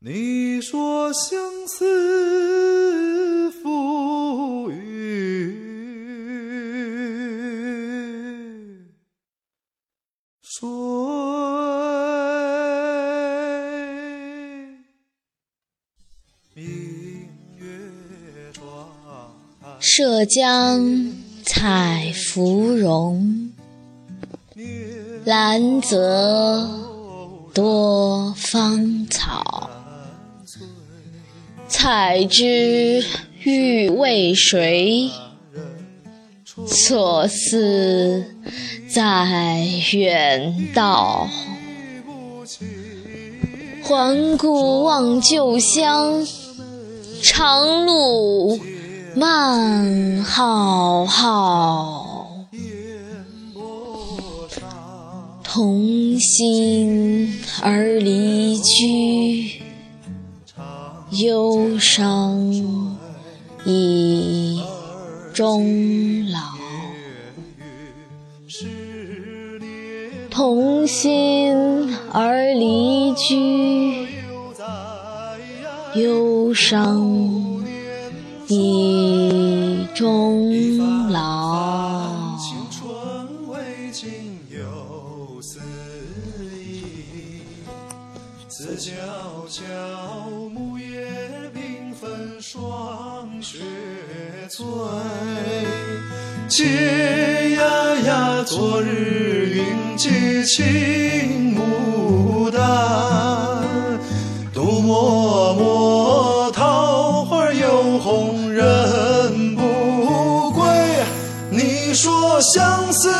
你说相思赋予谁？明月庄台涉江采芙蓉，兰泽多芳草。采之欲为谁？所思在远道。环顾望旧乡，长路漫浩浩。同心而离居，忧伤以终老。同心而离居，忧伤以终老。思悄悄，木叶缤纷，霜雪催。嗟呀呀，昨日云髻青牡丹，独默默，桃花又红人不归。你说相思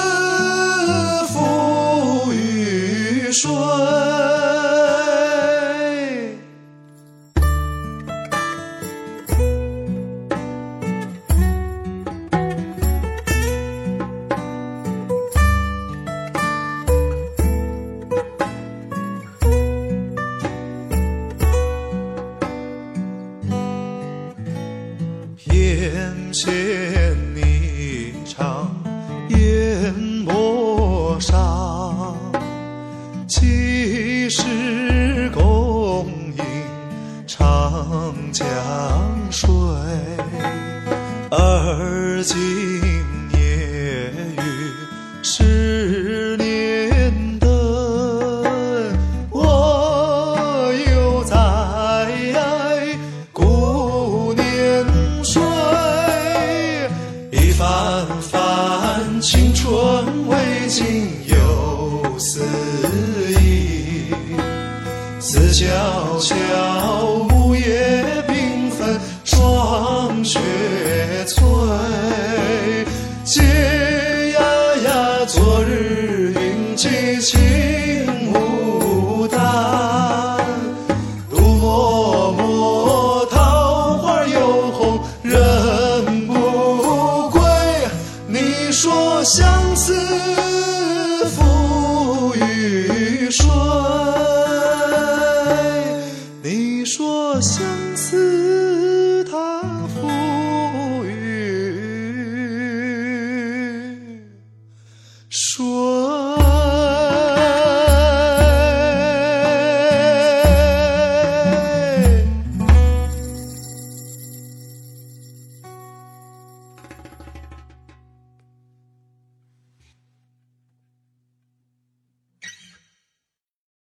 翩跹霓裳烟波上，几时共饮长江水？而今夜雨思悄悄，木叶缤纷，霜雪催。嗟呀呀，昨日云髻青牡丹，独默默，桃花又红人不归。你说相思赋予谁？相思它赋予说？